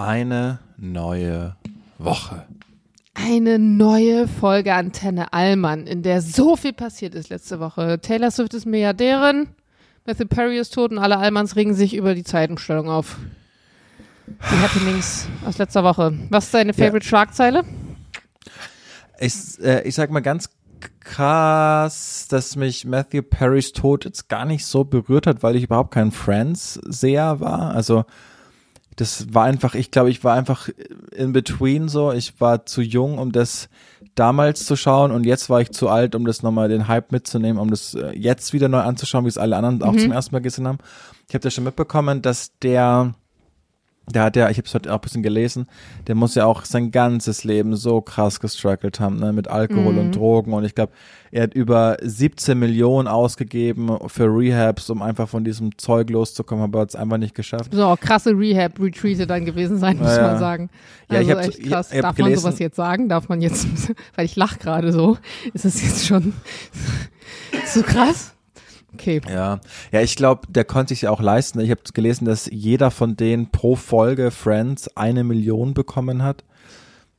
Eine neue Woche. Eine neue Folge Antenne Allmann, in der so viel passiert ist letzte Woche. Taylor Swift ist Milliardärin, Matthew Perry ist tot und alle Allmanns regen sich über die Zeitumstellung auf. Die Happenings aus letzter Woche. Was ist deine Favorite Schlagzeile? Ich, äh, ich sag mal ganz krass, dass mich Matthew Perrys Tod jetzt gar nicht so berührt hat, weil ich überhaupt kein Friends-Seher war. Also das war einfach, ich glaube, ich war einfach in between so. Ich war zu jung, um das damals zu schauen und jetzt war ich zu alt, um das nochmal den Hype mitzunehmen, um das äh, jetzt wieder neu anzuschauen, wie es alle anderen auch Mhm. zum ersten Mal gesehen haben. Ich habe das schon mitbekommen, dass der der hat ja, ich habe es heute auch ein bisschen gelesen, der muss ja auch sein ganzes Leben so krass gestruggelt haben, ne, mit Alkohol und Drogen. Und ich glaube, er hat über 17 Millionen ausgegeben für Rehabs, um einfach von diesem Zeug loszukommen, aber hat es einfach nicht geschafft. So auch krasse Rehab-Retreate dann gewesen sein, muss Ja, man sagen. Ja, Also ich hab- echt ich- krass. ich hab Darf man gelesen- sowas jetzt sagen? Darf man jetzt, weil ich lach gerade so, ist es jetzt schon so krass? Okay. Ja, ja, ich glaube, der konnte sich ja auch leisten. Ich habe gelesen, dass jeder von denen pro Folge Friends eine Million bekommen hat.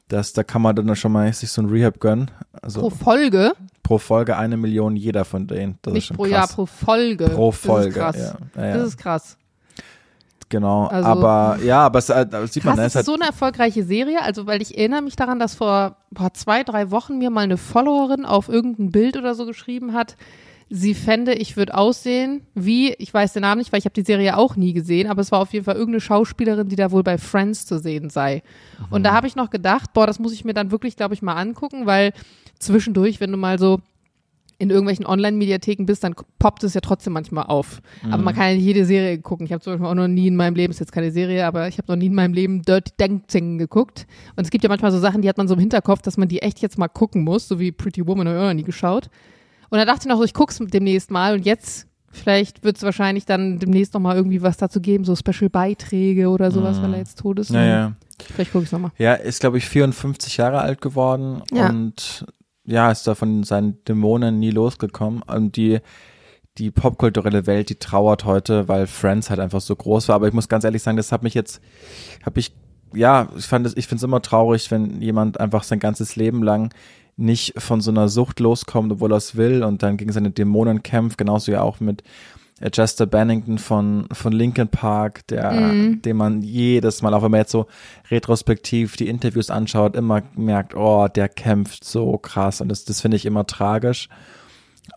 Das, da kann man dann schon mal sich so ein Rehab gönnen. Also Pro Folge, pro Folge eine Million jeder von denen. Das ist nicht pro krass. Jahr, pro Folge. Pro Folge, Das ist krass. ja. Ja. Das ist krass. Genau, Also- aber ja, aber es, äh, das sieht man, Krass, ne, ist es hat, so eine erfolgreiche Serie, also weil ich erinnere mich daran, dass vor boah, zwei, drei Wochen mir mal eine Followerin auf irgendein Bild oder so geschrieben hat, sie fände, ich würde aussehen wie, ich weiß den Namen nicht, weil ich habe die Serie auch nie gesehen, aber es war auf jeden Fall irgendeine Schauspielerin, die da wohl bei Friends zu sehen sei. Und da habe ich noch gedacht, boah, das muss ich mir dann wirklich, glaube ich, mal angucken, weil zwischendurch, wenn du mal so in irgendwelchen Online-Mediatheken bist, dann poppt es ja trotzdem manchmal auf. Aber man kann ja nicht jede Serie gucken. Ich habe zum Beispiel auch noch nie in meinem Leben, ist jetzt keine Serie, aber ich habe noch nie in meinem Leben Dirty Dancing geguckt. Und es gibt ja manchmal so Sachen, die hat man so im Hinterkopf, dass man die echt jetzt mal gucken muss, so wie Pretty Woman, habe ich auch noch nie geschaut. Und da dachte ich noch, so, ich guck's demnächst mal und jetzt vielleicht wird es wahrscheinlich dann demnächst noch mal irgendwie was dazu geben, so Special-Beiträge oder sowas, weil er jetzt tot ist. ja, ja. Vielleicht gucke ich nochmal. Ja, ist, glaube ich, 54 Jahre alt geworden Ja. und ja, ist da von seinen Dämonen nie losgekommen. Und die, die popkulturelle Welt, die trauert heute, weil Friends halt einfach so groß war. Aber ich muss ganz ehrlich sagen, das hat mich jetzt, habe ich, ja, ich fand es, ich finde es immer traurig, wenn jemand einfach sein ganzes Leben lang nicht von so einer Sucht loskommt, obwohl er es will. Und dann gegen seine Dämonen kämpft, genauso ja auch mit äh, Chester Bennington von, von Linkin Park, der, den man jedes Mal, auch wenn man jetzt so retrospektiv die Interviews anschaut, immer merkt, oh, der kämpft so krass. Und das, das finde ich immer tragisch.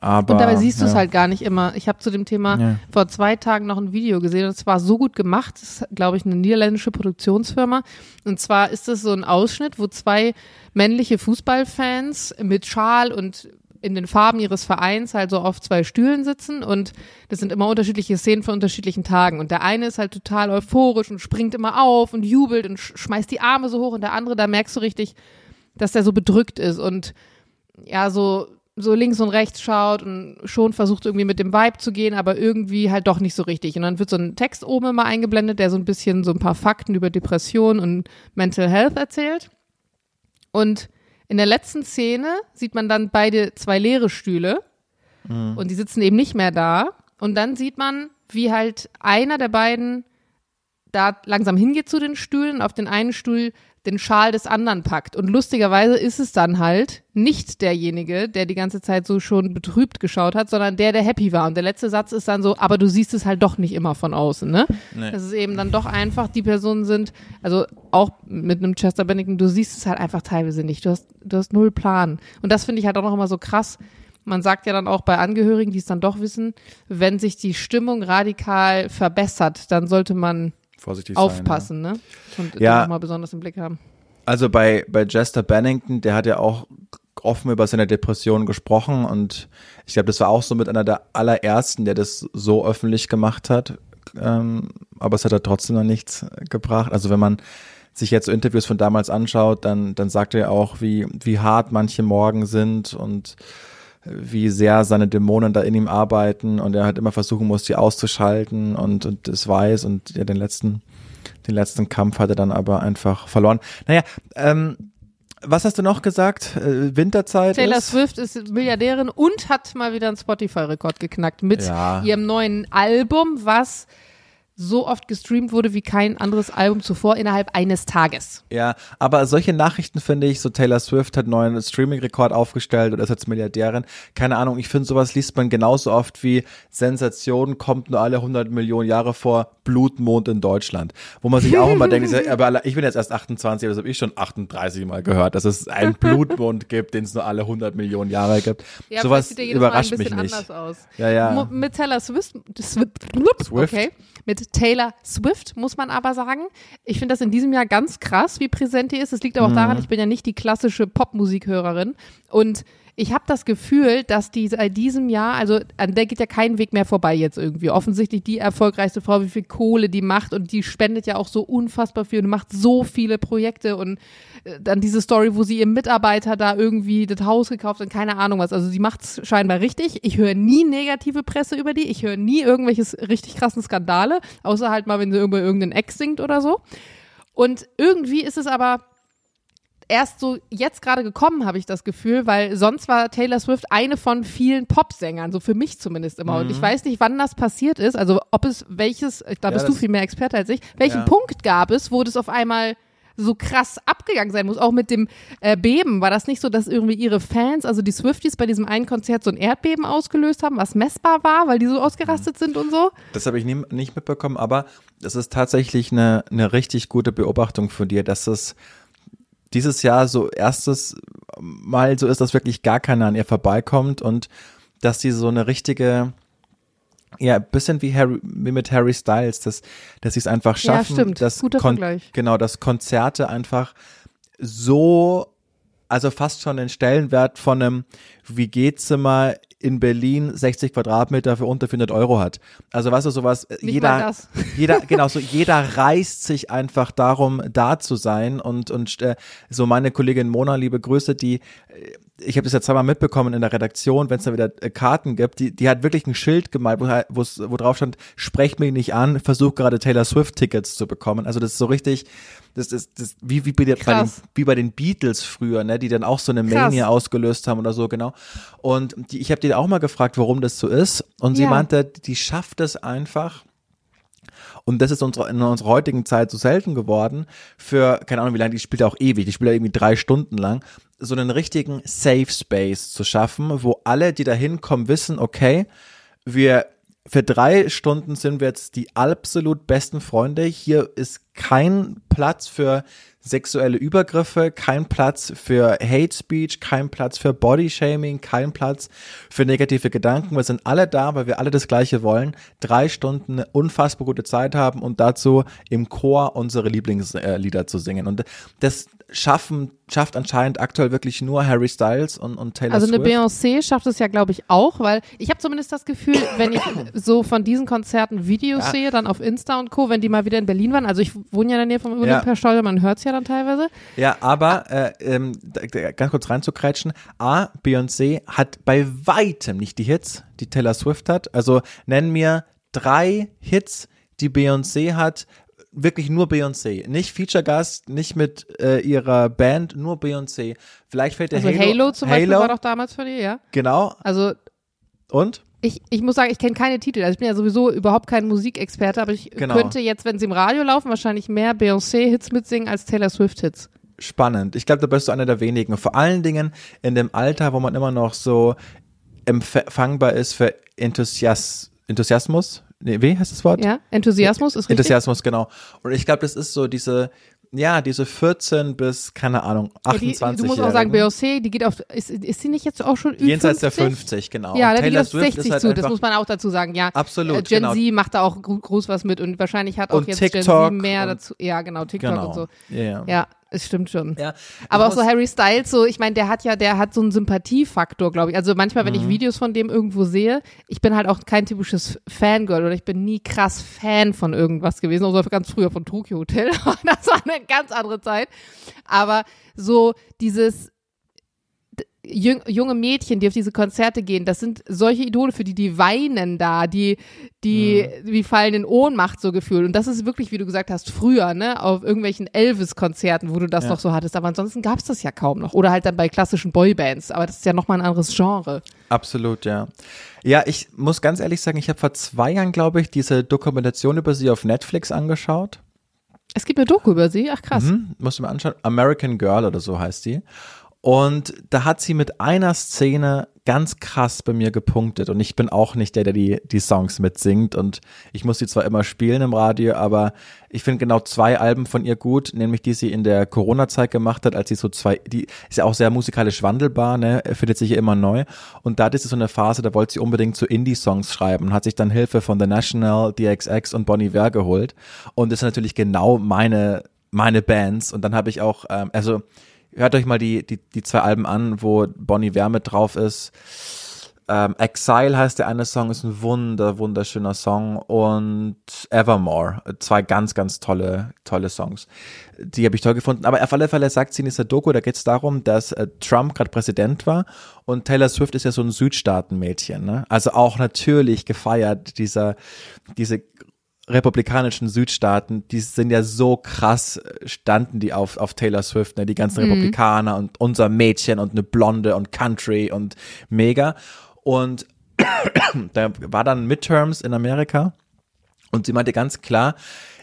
Aber, Und dabei siehst du es ja. halt gar nicht immer. Ich habe zu dem Thema Ja. vor zwei Tagen noch ein Video gesehen und es war so gut gemacht. Das ist, glaube ich, eine niederländische Produktionsfirma. Und zwar ist es so ein Ausschnitt, wo zwei männliche Fußballfans mit Schal und in den Farben ihres Vereins halt so auf zwei Stühlen sitzen und das sind immer unterschiedliche Szenen von unterschiedlichen Tagen und der eine ist halt total euphorisch und springt immer auf und jubelt und sch schmeißt die Arme so hoch und der andere, da merkst du richtig, dass der so bedrückt ist und ja, so, so links und rechts schaut und schon versucht irgendwie mit dem Vibe zu gehen, aber irgendwie halt doch nicht so richtig. Und dann wird so ein Text oben immer eingeblendet, der so ein bisschen so ein paar Fakten über Depression und Mental Health erzählt. Und in der letzten Szene sieht man dann beide zwei leere Stühle und die sitzen eben nicht mehr da. Und dann sieht man, wie halt einer der beiden da langsam hingeht zu den Stühlen, auf den einen Stuhl den Schal des anderen packt. Und lustigerweise ist es dann halt nicht derjenige, der die ganze Zeit so schon betrübt geschaut hat, sondern der, der happy war. Und der letzte Satz ist dann so, aber du siehst es halt doch nicht immer von außen, ne? Nee. Dass es eben dann doch einfach die Personen sind, also auch mit einem Chester Bennington, du siehst es halt einfach teilweise nicht. Du hast, du hast null Plan. Und das finde ich halt auch noch immer so krass. Man sagt ja dann auch bei Angehörigen, die es dann doch wissen, wenn sich die Stimmung radikal verbessert, dann sollte man Vorsichtig sein, aufpassen, ne? Und Ja. ja. mal besonders im Blick haben. Also bei, bei Jester Bennington, der hat ja auch offen über seine Depression gesprochen und ich glaube, das war auch so mit einer der allerersten, der das so öffentlich gemacht hat. ähm, aber es hat halt trotzdem noch nichts gebracht. Also wenn man sich jetzt so Interviews von damals anschaut, dann, dann sagt er auch, wie, wie hart manche Morgen sind und wie sehr seine Dämonen da in ihm arbeiten und er halt immer versuchen muss, die auszuschalten und, und das weiß und ja, den letzten, den letzten Kampf hat er dann aber einfach verloren. Naja, ähm, was hast du noch gesagt? Äh, Winterzeit Taylor ist? Swift ist Milliardärin und hat mal wieder einen Spotify-Rekord geknackt mit Ja. ihrem neuen Album, was so oft gestreamt wurde wie kein anderes Album zuvor innerhalb eines Tages. Ja, aber solche Nachrichten finde ich, so Taylor Swift hat einen neuen Streaming-Rekord aufgestellt oder ist jetzt Milliardärin. Keine Ahnung, ich finde sowas liest man genauso oft wie Sensation kommt nur alle 100 Millionen Jahre vor, Blutmond in Deutschland. Wo man sich auch immer denkt, aber ich bin jetzt erst 28, aber das habe ich schon 38 Mal gehört, dass es einen Blutmond gibt, den es nur alle 100 Millionen Jahre gibt. Ja, sowas vielleicht sieht der jedes Mal überrascht mich nicht. anders aus. Ja, ja. Mit Taylor Swift, Swift, Swift. okay, mit Taylor Swift muss man aber sagen, ich finde das in diesem Jahr ganz krass, wie präsent die ist. Es liegt aber auch Mhm. daran, ich bin ja nicht die klassische Popmusikhörerin und ich habe das Gefühl, dass die seit diesem Jahr, also an der geht ja kein Weg mehr vorbei jetzt irgendwie. Offensichtlich die erfolgreichste Frau, wie viel Kohle die macht und die spendet ja auch so unfassbar viel und macht so viele Projekte und äh, dann diese Story, wo sie ihrem Mitarbeiter da irgendwie das Haus gekauft und keine Ahnung was. Also sie macht's scheinbar richtig. Ich höre nie negative Presse über die. Ich höre nie irgendwelches richtig krassen Skandale, außer halt mal, wenn sie über irgendeinen Ex singt oder so. Und irgendwie ist es aber erst so jetzt gerade gekommen, habe ich das Gefühl, weil sonst war Taylor Swift eine von vielen Popsängern, so für mich zumindest immer. Und ich weiß nicht, wann das passiert ist, also ob es welches, da bist du das- viel mehr Experte als ich, welchen Ja. Punkt gab es, wo das auf einmal so krass abgegangen sein muss, auch mit dem äh, Beben. War das nicht so, dass irgendwie ihre Fans, also die Swifties bei diesem einen Konzert so ein Erdbeben ausgelöst haben, was messbar war, weil die so ausgerastet sind und so? Das habe ich nie, nicht mitbekommen, aber es ist tatsächlich eine, eine richtig gute Beobachtung von dir, dass es dieses Jahr so erstes Mal so ist, dass wirklich gar keiner an ihr vorbeikommt und dass sie so eine richtige, ja, ein bisschen wie, Harry, wie mit Harry Styles, dass, dass sie es einfach Ja, schaffen, stimmt. dass Guter Vergleich. genau, dass Konzerte einfach so, also fast schon den Stellenwert von einem WG-Zimmer in Berlin 60 Quadratmeter für unter 400 Euro hat. Also weißt du, sowas, äh, Nicht jeder, jeder, genau, so jeder reißt sich einfach darum, da zu sein und, und äh, so meine Kollegin Mona, liebe Grüße, die, äh, ich habe das ja zweimal mitbekommen in der Redaktion, wenn es da wieder äh, Karten gibt, die, die hat wirklich ein Schild gemalt, wo, halt- wo drauf stand, sprecht mich nicht an, versuch gerade Taylor Swift Tickets zu bekommen. Also das ist so richtig, das ist das, wie, wie, bei, den, wie bei den Beatles früher, ne, die dann auch so eine Krass. Mania ausgelöst haben oder so, genau. Und die, ich habe die auch mal gefragt, warum das so ist. Und sie Ja. meinte, die schafft es einfach, und das ist unsere, in unserer heutigen Zeit so selten geworden, für, keine Ahnung, wie lange, die spielt ja auch ewig, die spielt ja irgendwie drei Stunden lang, so einen richtigen Safe Space zu schaffen, wo alle, die da hinkommen, wissen, okay, wir, für drei Stunden sind wir jetzt die absolut besten Freunde. Hier ist kein Platz für sexuelle Übergriffe, kein Platz für Hate Speech, kein Platz für Body Shaming, kein Platz für negative Gedanken. Wir sind alle da, weil wir alle das Gleiche wollen. Drei Stunden unfassbar gute Zeit haben und dazu im Chor unsere Lieblingslieder zu singen. Und das schaffen, schafft anscheinend aktuell wirklich nur Harry Styles und, und Taylor Also eine Swift. Beyoncé schafft es ja, glaube ich, auch, weil ich habe zumindest das Gefühl, wenn ich so von diesen Konzerten Videos Ja. sehe, dann auf Insta und Co., wenn die mal wieder in Berlin waren, also ich wohne ja in der Nähe vom Olympiastadion, man hört es ja dann teilweise. Ja, aber äh, ähm, ganz kurz reinzukreitschen. A, Beyoncé hat bei weitem nicht die Hits, die Taylor Swift hat. Also nenn mir drei Hits, die Beyoncé hat. Wirklich nur Beyoncé. Nicht Feature-Gast, nicht mit äh, ihrer Band, nur Beyoncé. Vielleicht fällt der Also Halo, Halo, zum Beispiel Halo, war doch damals für die, ja. genau. Also Und? ich, ich muss sagen, ich kenne keine Titel. Also ich bin ja sowieso überhaupt kein Musikexperte, aber ich Genau. könnte jetzt, wenn sie im Radio laufen, wahrscheinlich mehr Beyoncé-Hits mitsingen als Taylor Swift-Hits. spannend. Ich glaube, da bist du einer der wenigen. Vor allen Dingen in dem Alter, wo man immer noch so empfangbar ist für Enthusias Enthusiasmus. Nee, wie heißt das Wort? Ja, Enthusiasmus ist richtig. Enthusiasmus, genau. Und ich glaube, das ist so diese, ja, diese 14 bis, keine Ahnung, Ja, die, 28 du musst auch sagen, Beyoncé, die geht auf, ist, ist sie nicht jetzt auch schon über Jenseits 50? der 50, genau. Ja, Und da geht auf Swift 60 ist halt zu, das muss man auch dazu sagen, ja. Absolut, Äh, Gen genau. Z macht da auch gro- groß was mit und wahrscheinlich hat auch Und jetzt Gen TikTok Z mehr dazu, ja genau, TikTok genau. und so. Ja, ja. Es stimmt schon. Ja, Aber auch so Harry Styles, so, ich meine, der hat ja, der hat so einen Sympathiefaktor, glaube ich. Also manchmal, Mhm. wenn ich Videos von dem irgendwo sehe, ich bin halt auch kein typisches Fangirl oder ich bin nie krass Fan von irgendwas gewesen, außer ganz früher von Tokyo Hotel. das war eine ganz andere Zeit. Aber so dieses junge Mädchen, die auf diese Konzerte gehen, das sind solche Idole, für die die weinen da, die, die, Mhm. die fallen in Ohnmacht so gefühlt. Und das ist wirklich, wie du gesagt hast, früher, ne, auf irgendwelchen Elvis-Konzerten, wo du das Ja. noch so hattest. Aber ansonsten gab es das ja kaum noch. Oder halt dann bei klassischen Boybands. Aber das ist ja nochmal ein anderes Genre. Absolut, ja. Ja, ich muss ganz ehrlich sagen, ich habe vor zwei Jahren, glaube ich, diese Dokumentation über sie auf Netflix angeschaut. Es gibt eine Doku über sie. Ach krass. Mhm, musst du mal anschauen. American Girl oder so heißt die. Und da hat sie mit einer Szene ganz krass bei mir gepunktet. Und ich bin auch nicht der, der die, die Songs mitsingt. Und ich muss sie zwar immer spielen im Radio, aber ich finde genau zwei Alben von ihr gut, nämlich die sie in der Corona-Zeit gemacht hat, als sie so zwei, die ist ja auch sehr musikalisch wandelbar, ne, findet sich immer neu. Und da hatte sie so eine Phase, da wollte sie unbedingt so Indie-Songs schreiben und hat sich dann Hilfe von The National, DXX und Bon Iver geholt. Und das sind natürlich genau meine, meine Bands. Und dann habe ich auch, ähm, also hört euch mal die, die, die zwei Alben an, wo Bonnie mit drauf ist. Ähm, Exile heißt der eine Song, ist ein wunder, wunderschöner Song und Evermore, zwei ganz, ganz tolle, tolle Songs. Die habe ich toll gefunden. Aber auf alle Fälle sagt sie in dieser Doku, da geht es darum, dass äh, Trump gerade Präsident war und Taylor Swift ist ja so ein Südstaatenmädchen, ne? Also auch natürlich gefeiert, dieser, diese republikanischen Südstaaten, die sind ja so krass, äh, standen die auf, auf Taylor Swift, ne? die ganzen Republikaner und unser Mädchen und eine Blonde und Country und mega. Und da war dann Midterms in Amerika und sie meinte ganz klar,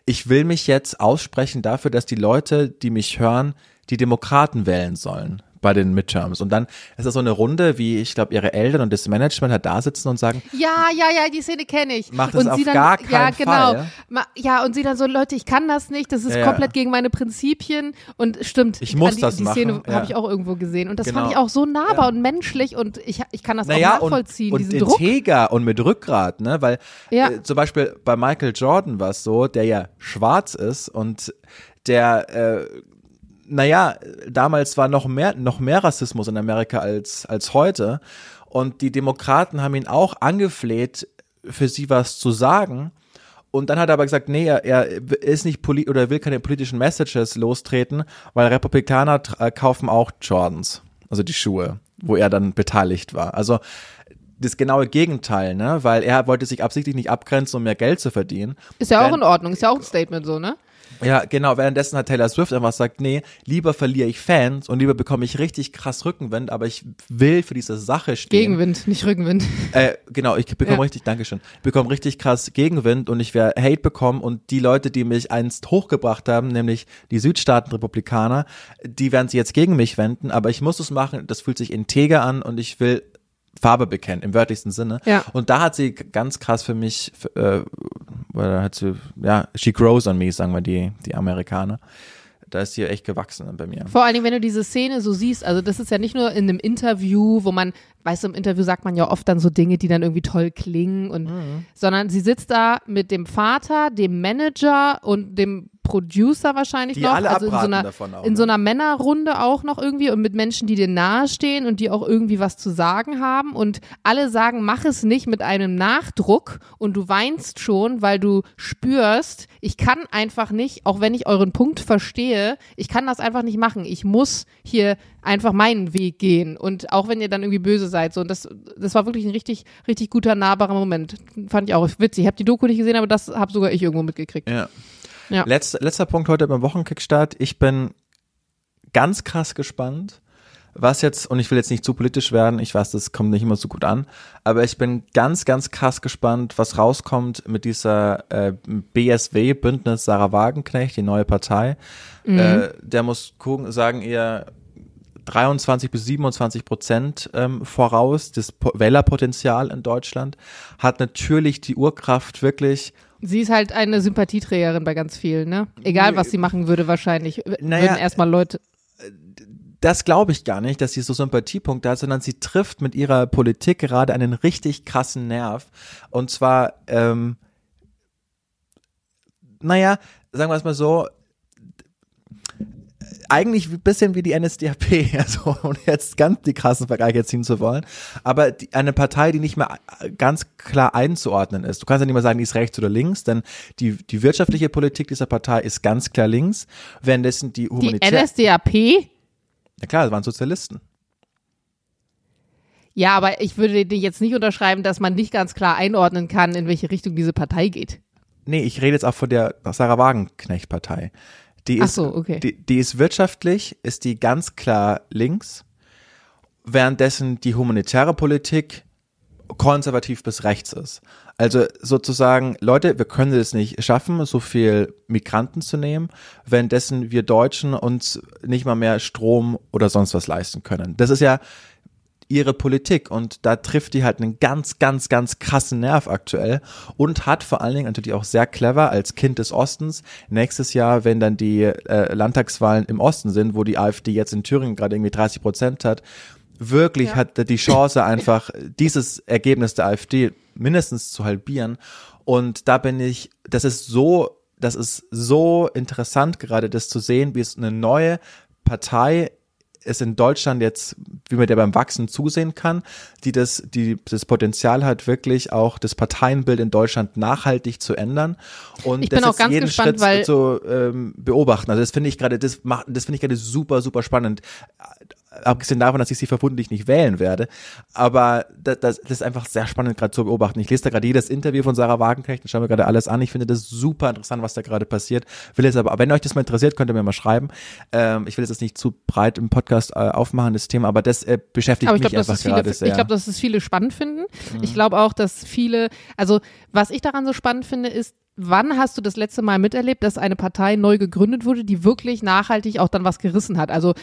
ich will mich jetzt aussprechen dafür, dass die Leute, die mich hören, die Demokraten wählen sollen bei den Midterms. Und dann ist das so eine Runde, wie ich glaube, ihre Eltern und das Management halt da sitzen und sagen, Ja, ja, ja, die Szene kenne ich. Mach das und auf sie dann, gar Ja, keinen genau. Fall. Ma- Ja, und sie dann so, Leute, ich kann das nicht, das ist Ja, ja. komplett gegen meine Prinzipien. Und stimmt, Ich muss die, das die Szene machen, ja. habe ich auch irgendwo gesehen. Und das Genau. fand ich auch so nahbar Ja. und menschlich und ich, ich kann das naja, auch nachvollziehen, und, diesen und Druck. integer und mit Rückgrat, ne? Weil Ja. äh, zum Beispiel bei Michael Jordan war es so, der ja schwarz ist und der, äh, naja, damals war noch mehr, noch mehr Rassismus in Amerika als, als heute. Und die Demokraten haben ihn auch angefleht, für sie was zu sagen. Und dann hat er aber gesagt, nee, er, er ist nicht poli oder will keine politischen Messages lostreten, weil Republikaner äh, kaufen auch Jordans, also die Schuhe, wo er dann beteiligt war. Also das genaue Gegenteil, ne? Weil er wollte sich absichtlich nicht abgrenzen, um mehr Geld zu verdienen. Ist ja auch Wenn- in Ordnung, ist ja auch ein Statement so, ne? Ja, genau. Währenddessen hat Taylor Swift einfach gesagt, nee, lieber verliere ich Fans und lieber bekomme ich richtig krass Rückenwind, aber ich will für diese Sache stehen. Gegenwind, nicht Rückenwind. Äh, genau, ich bekomme Ja. richtig, Dankeschön, bekomme richtig krass Gegenwind und ich werde Hate bekommen und die Leute, die mich einst hochgebracht haben, nämlich die Südstaaten-Republikaner, die werden sich jetzt gegen mich wenden, aber ich muss es machen, das fühlt sich integer an und ich will Farbe bekennen, im wörtlichsten Sinne. Ja. Und da hat sie ganz krass für mich, äh, oder hat sie, ja, she grows on me, sagen wir die, die Amerikaner. Da ist sie echt gewachsen bei mir. Vor allen Dingen, wenn du diese Szene so siehst, also das ist ja nicht nur in einem Interview, wo man, weißt du, im Interview sagt man ja oft dann so Dinge, die dann irgendwie toll klingen und, Mhm. sondern sie sitzt da mit dem Vater, dem Manager und dem Producer wahrscheinlich Die noch, alle also in so einer, davon auch, in ne? so einer Männerrunde auch noch irgendwie und mit Menschen, die dir nahestehen und die auch irgendwie was zu sagen haben und alle sagen, mach es nicht mit einem Nachdruck und du weinst schon, weil du spürst, ich kann einfach nicht, auch wenn ich euren Punkt verstehe, ich kann das einfach nicht machen. Ich muss hier einfach meinen Weg gehen und auch wenn ihr dann irgendwie böse seid, so und das, das war wirklich ein richtig, richtig guter nahbarer Moment. Fand ich auch witzig. Ich habe die Doku nicht gesehen, aber das habe sogar ich irgendwo mitgekriegt. Ja. Ja. Letzter, letzter Punkt heute beim Wochenkickstart. Ich bin ganz krass gespannt, was jetzt, und ich will jetzt nicht zu politisch werden, ich weiß, das kommt nicht immer so gut an, aber ich bin ganz, ganz krass gespannt, was rauskommt mit dieser äh, BSW, Bündnis Sarah Wagenknecht, die neue Partei. Äh, der muss gucken, sagen ihr 23 bis 27 Prozent ähm, voraus, das Po- Wählerpotenzial in Deutschland, hat natürlich die Urkraft wirklich Sie ist halt eine Sympathieträgerin bei ganz vielen, ne? Egal, was sie machen würde, wahrscheinlich. Naja, würden erstmal Leute. das glaube ich gar nicht, dass sie so Sympathiepunkte hat, sondern sie trifft mit ihrer Politik gerade einen richtig krassen Nerv. Und zwar, ähm, naja, sagen wir es mal so, eigentlich ein bisschen wie die NSDAP, also um jetzt ganz die krassen Vergleiche ziehen zu wollen, aber die, eine Partei, die nicht mehr ganz klar einzuordnen ist. Du kannst ja nicht mehr sagen, die ist rechts oder links, denn die, die wirtschaftliche Politik dieser Partei ist ganz klar links, währenddessen die Die humanitär... NSDAP? ja klar, das waren Sozialisten. Ja, aber ich würde dir jetzt nicht unterschreiben, dass man nicht ganz klar einordnen kann, in welche Richtung diese Partei geht. Nee, ich rede jetzt auch von der Sarah Wagenknecht-Partei. Die ist, so, okay. die, die ist wirtschaftlich, ist die ganz klar links, währenddessen die humanitäre Politik konservativ bis rechts ist. Also sozusagen, Leute, wir können es nicht schaffen, so viel Migranten zu nehmen, währenddessen wir Deutschen uns nicht mal mehr Strom oder sonst was leisten können. Das ist ja ihre Politik und da trifft die halt einen ganz, ganz, ganz krassen Nerv aktuell und hat vor allen Dingen natürlich auch sehr clever als Kind des Ostens nächstes Jahr, wenn dann die äh, Landtagswahlen im Osten sind, wo die AfD jetzt in Thüringen gerade irgendwie 30 Prozent hat, wirklich Ja. hat die Chance einfach dieses Ergebnis der AfD mindestens zu halbieren und da bin ich, das ist so, das ist so interessant gerade das zu sehen, wie es eine neue Partei es in Deutschland jetzt, wie man der beim Wachsen zusehen kann, die das, die das Potenzial hat, wirklich auch das Parteienbild in Deutschland nachhaltig zu ändern und Ich bin das auch jetzt ganz jeden gespannt, Schritt weil- zu ähm, beobachten. Also das finde ich gerade, das macht, das finde ich gerade super, super spannend. Abgesehen davon, dass ich sie vermutlich nicht wählen werde. Aber das, das, das ist einfach sehr spannend gerade zu beobachten. Ich lese da gerade jedes Interview von Sarah Wagenknecht und schaue mir gerade alles an. Ich finde das super interessant, was da gerade passiert. Will jetzt aber, wenn euch das mal interessiert, könnt ihr mir mal schreiben. Ähm, ich will jetzt nicht zu breit im Podcast äh, aufmachen, das Thema, aber das äh, beschäftigt Aber ich mich glaube, dass, einfach es viele, gerade sehr. ich glaub, dass es viele spannend finden. Mhm. Ich glaube auch, dass viele, also was ich daran so spannend finde, ist, wann hast du das letzte Mal miterlebt, dass eine Partei neu gegründet wurde, die wirklich nachhaltig auch dann was gerissen hat? Also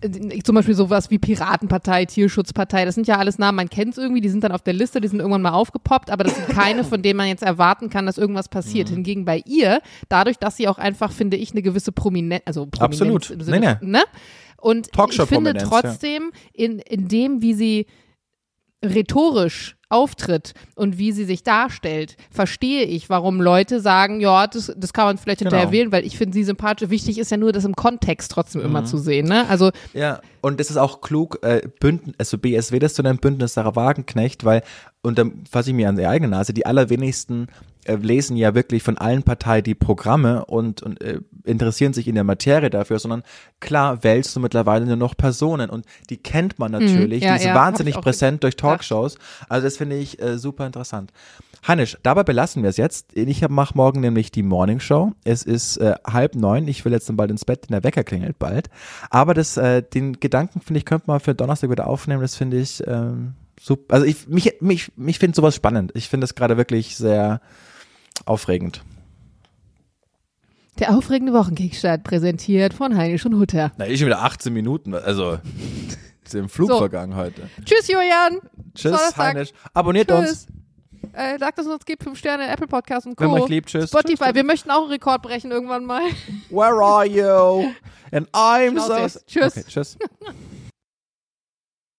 äh, zum Beispiel sowas wie Piratenpartei, Tierschutzpartei, das sind ja alles Namen, man kennt es irgendwie, die sind dann auf der Liste, die sind irgendwann mal aufgepoppt, aber das sind keine, von denen man jetzt erwarten kann, dass irgendwas passiert. Mhm. Hingegen bei ihr, dadurch, dass sie auch einfach, finde ich, eine gewisse Prominenz, also Prominenz Absolut. im Sinne, Nee, nee. ne? Und ich finde Talkshow-Prominenz, ja. trotzdem, in, in dem, wie sie rhetorisch auftritt und wie sie sich darstellt, verstehe ich, warum Leute sagen, ja, das, das kann man vielleicht hinterher Genau. wählen, weil ich finde sie sympathisch. Wichtig ist ja nur, das im Kontext trotzdem Mhm. immer zu sehen. Ne? Also Ja, und es ist auch klug, äh, Bünden, also BSW das zu nennen, Bündnis Sarah Wagenknecht, weil, und dann fasse ich mir an die eigene Nase, die allerwenigsten äh, lesen ja wirklich von allen Parteien die Programme und, und äh, interessieren sich in der Materie dafür, sondern klar wählst du mittlerweile nur noch Personen und die kennt man natürlich, Mhm. ja, die ist ja, wahnsinnig präsent durch Talkshows, also das finde ich äh, super interessant. Hannisch, dabei belassen wir es jetzt. Ich mache morgen nämlich die Morning Show. Es ist äh, halb neun. Ich will jetzt dann bald ins Bett, denn der Wecker klingelt bald. Aber das, äh, den Gedanken finde ich, könnte man für Donnerstag wieder aufnehmen. Das finde ich ähm, super. Also ich mich mich mich finde sowas spannend. Ich finde das gerade wirklich sehr aufregend. der aufregende Wochenkickstart präsentiert von Heinisch und Hutter. Na, ich schon wieder 18 Minuten. Also ist im Flug So. vergangen heute. Tschüss, Julian. Tschüss. Heinisch. Abonniert uns. Tschüss. Äh, sagt es uns, gebt fünf Sterne, Apple Podcast und Co. Wenn man euch liebt, tschüss. Spotify, Tschüss. wir möchten auch einen Rekord brechen irgendwann mal. Where are you? And I'm so. Tschüss. Okay, tschüss.